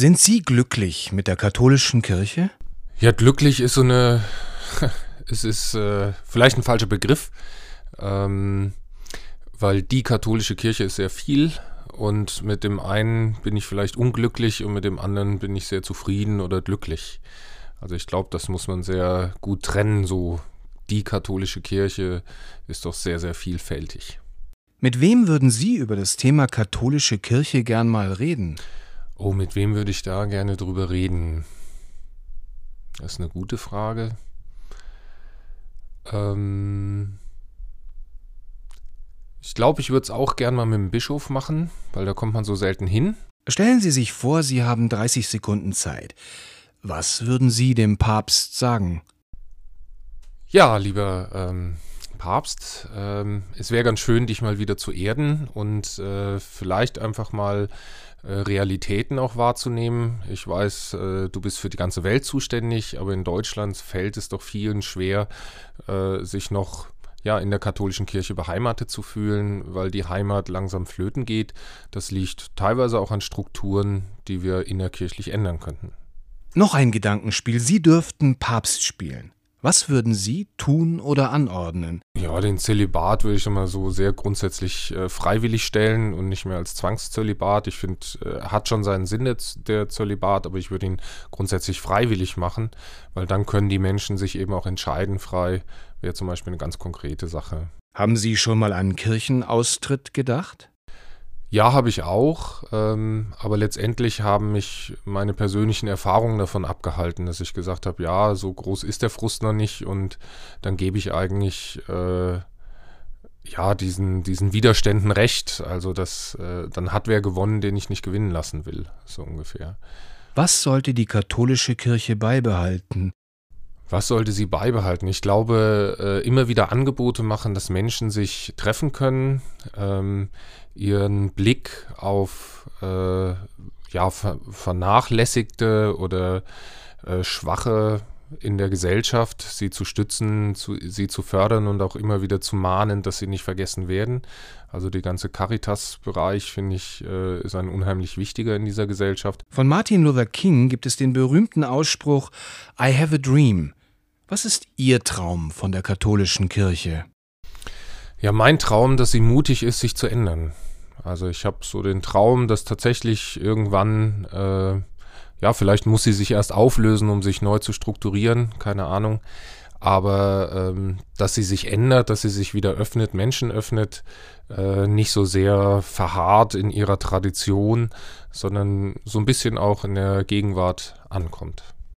Sind Sie glücklich mit der katholischen Kirche? Ja, glücklich ist so eine, es ist äh, vielleicht ein falscher Begriff, ähm, weil die katholische Kirche ist sehr viel und mit dem einen bin ich vielleicht unglücklich und mit dem anderen bin ich sehr zufrieden oder glücklich. Also ich glaube, das muss man sehr gut trennen. So die katholische Kirche ist doch sehr, sehr vielfältig. Mit wem würden Sie über das Thema katholische Kirche gern mal reden? Oh, mit wem würde ich da gerne drüber reden? Das ist eine gute Frage. Ähm ich glaube, ich würde es auch gern mal mit dem Bischof machen, weil da kommt man so selten hin. Stellen Sie sich vor, Sie haben 30 Sekunden Zeit. Was würden Sie dem Papst sagen? Ja, lieber ähm, Papst, ähm, es wäre ganz schön, dich mal wieder zu erden und äh, vielleicht einfach mal äh, Realitäten auch wahrzunehmen. Ich weiß, äh, du bist für die ganze Welt zuständig, aber in Deutschland fällt es doch vielen schwer, äh, sich noch ja, in der katholischen Kirche beheimatet zu fühlen, weil die Heimat langsam flöten geht. Das liegt teilweise auch an Strukturen, die wir innerkirchlich ändern könnten. Noch ein Gedankenspiel. Sie dürften Papst spielen. Was würden Sie tun oder anordnen? Ja, den Zölibat würde ich immer so sehr grundsätzlich äh, freiwillig stellen und nicht mehr als Zwangszölibat. Ich finde, äh, hat schon seinen Sinn der, der Zölibat, aber ich würde ihn grundsätzlich freiwillig machen, weil dann können die Menschen sich eben auch entscheiden frei, wäre zum Beispiel eine ganz konkrete Sache. Haben Sie schon mal an Kirchenaustritt gedacht? Ja, habe ich auch, ähm, aber letztendlich haben mich meine persönlichen Erfahrungen davon abgehalten, dass ich gesagt habe, ja, so groß ist der Frust noch nicht und dann gebe ich eigentlich äh, ja diesen, diesen Widerständen recht. Also das, äh, dann hat wer gewonnen, den ich nicht gewinnen lassen will, so ungefähr. Was sollte die katholische Kirche beibehalten? Was sollte sie beibehalten? Ich glaube, äh, immer wieder Angebote machen, dass Menschen sich treffen können, ähm, ihren Blick auf äh, ja, ver vernachlässigte oder äh, schwache in der Gesellschaft, sie zu stützen, zu, sie zu fördern und auch immer wieder zu mahnen, dass sie nicht vergessen werden. Also der ganze Caritas-Bereich, finde ich, ist ein unheimlich wichtiger in dieser Gesellschaft. Von Martin Luther King gibt es den berühmten Ausspruch I have a dream. Was ist Ihr Traum von der katholischen Kirche? Ja, mein Traum, dass sie mutig ist, sich zu ändern. Also ich habe so den Traum, dass tatsächlich irgendwann, äh, ja, vielleicht muss sie sich erst auflösen, um sich neu zu strukturieren, keine Ahnung. Aber ähm, dass sie sich ändert, dass sie sich wieder öffnet, Menschen öffnet, äh, nicht so sehr verharrt in ihrer Tradition, sondern so ein bisschen auch in der Gegenwart ankommt.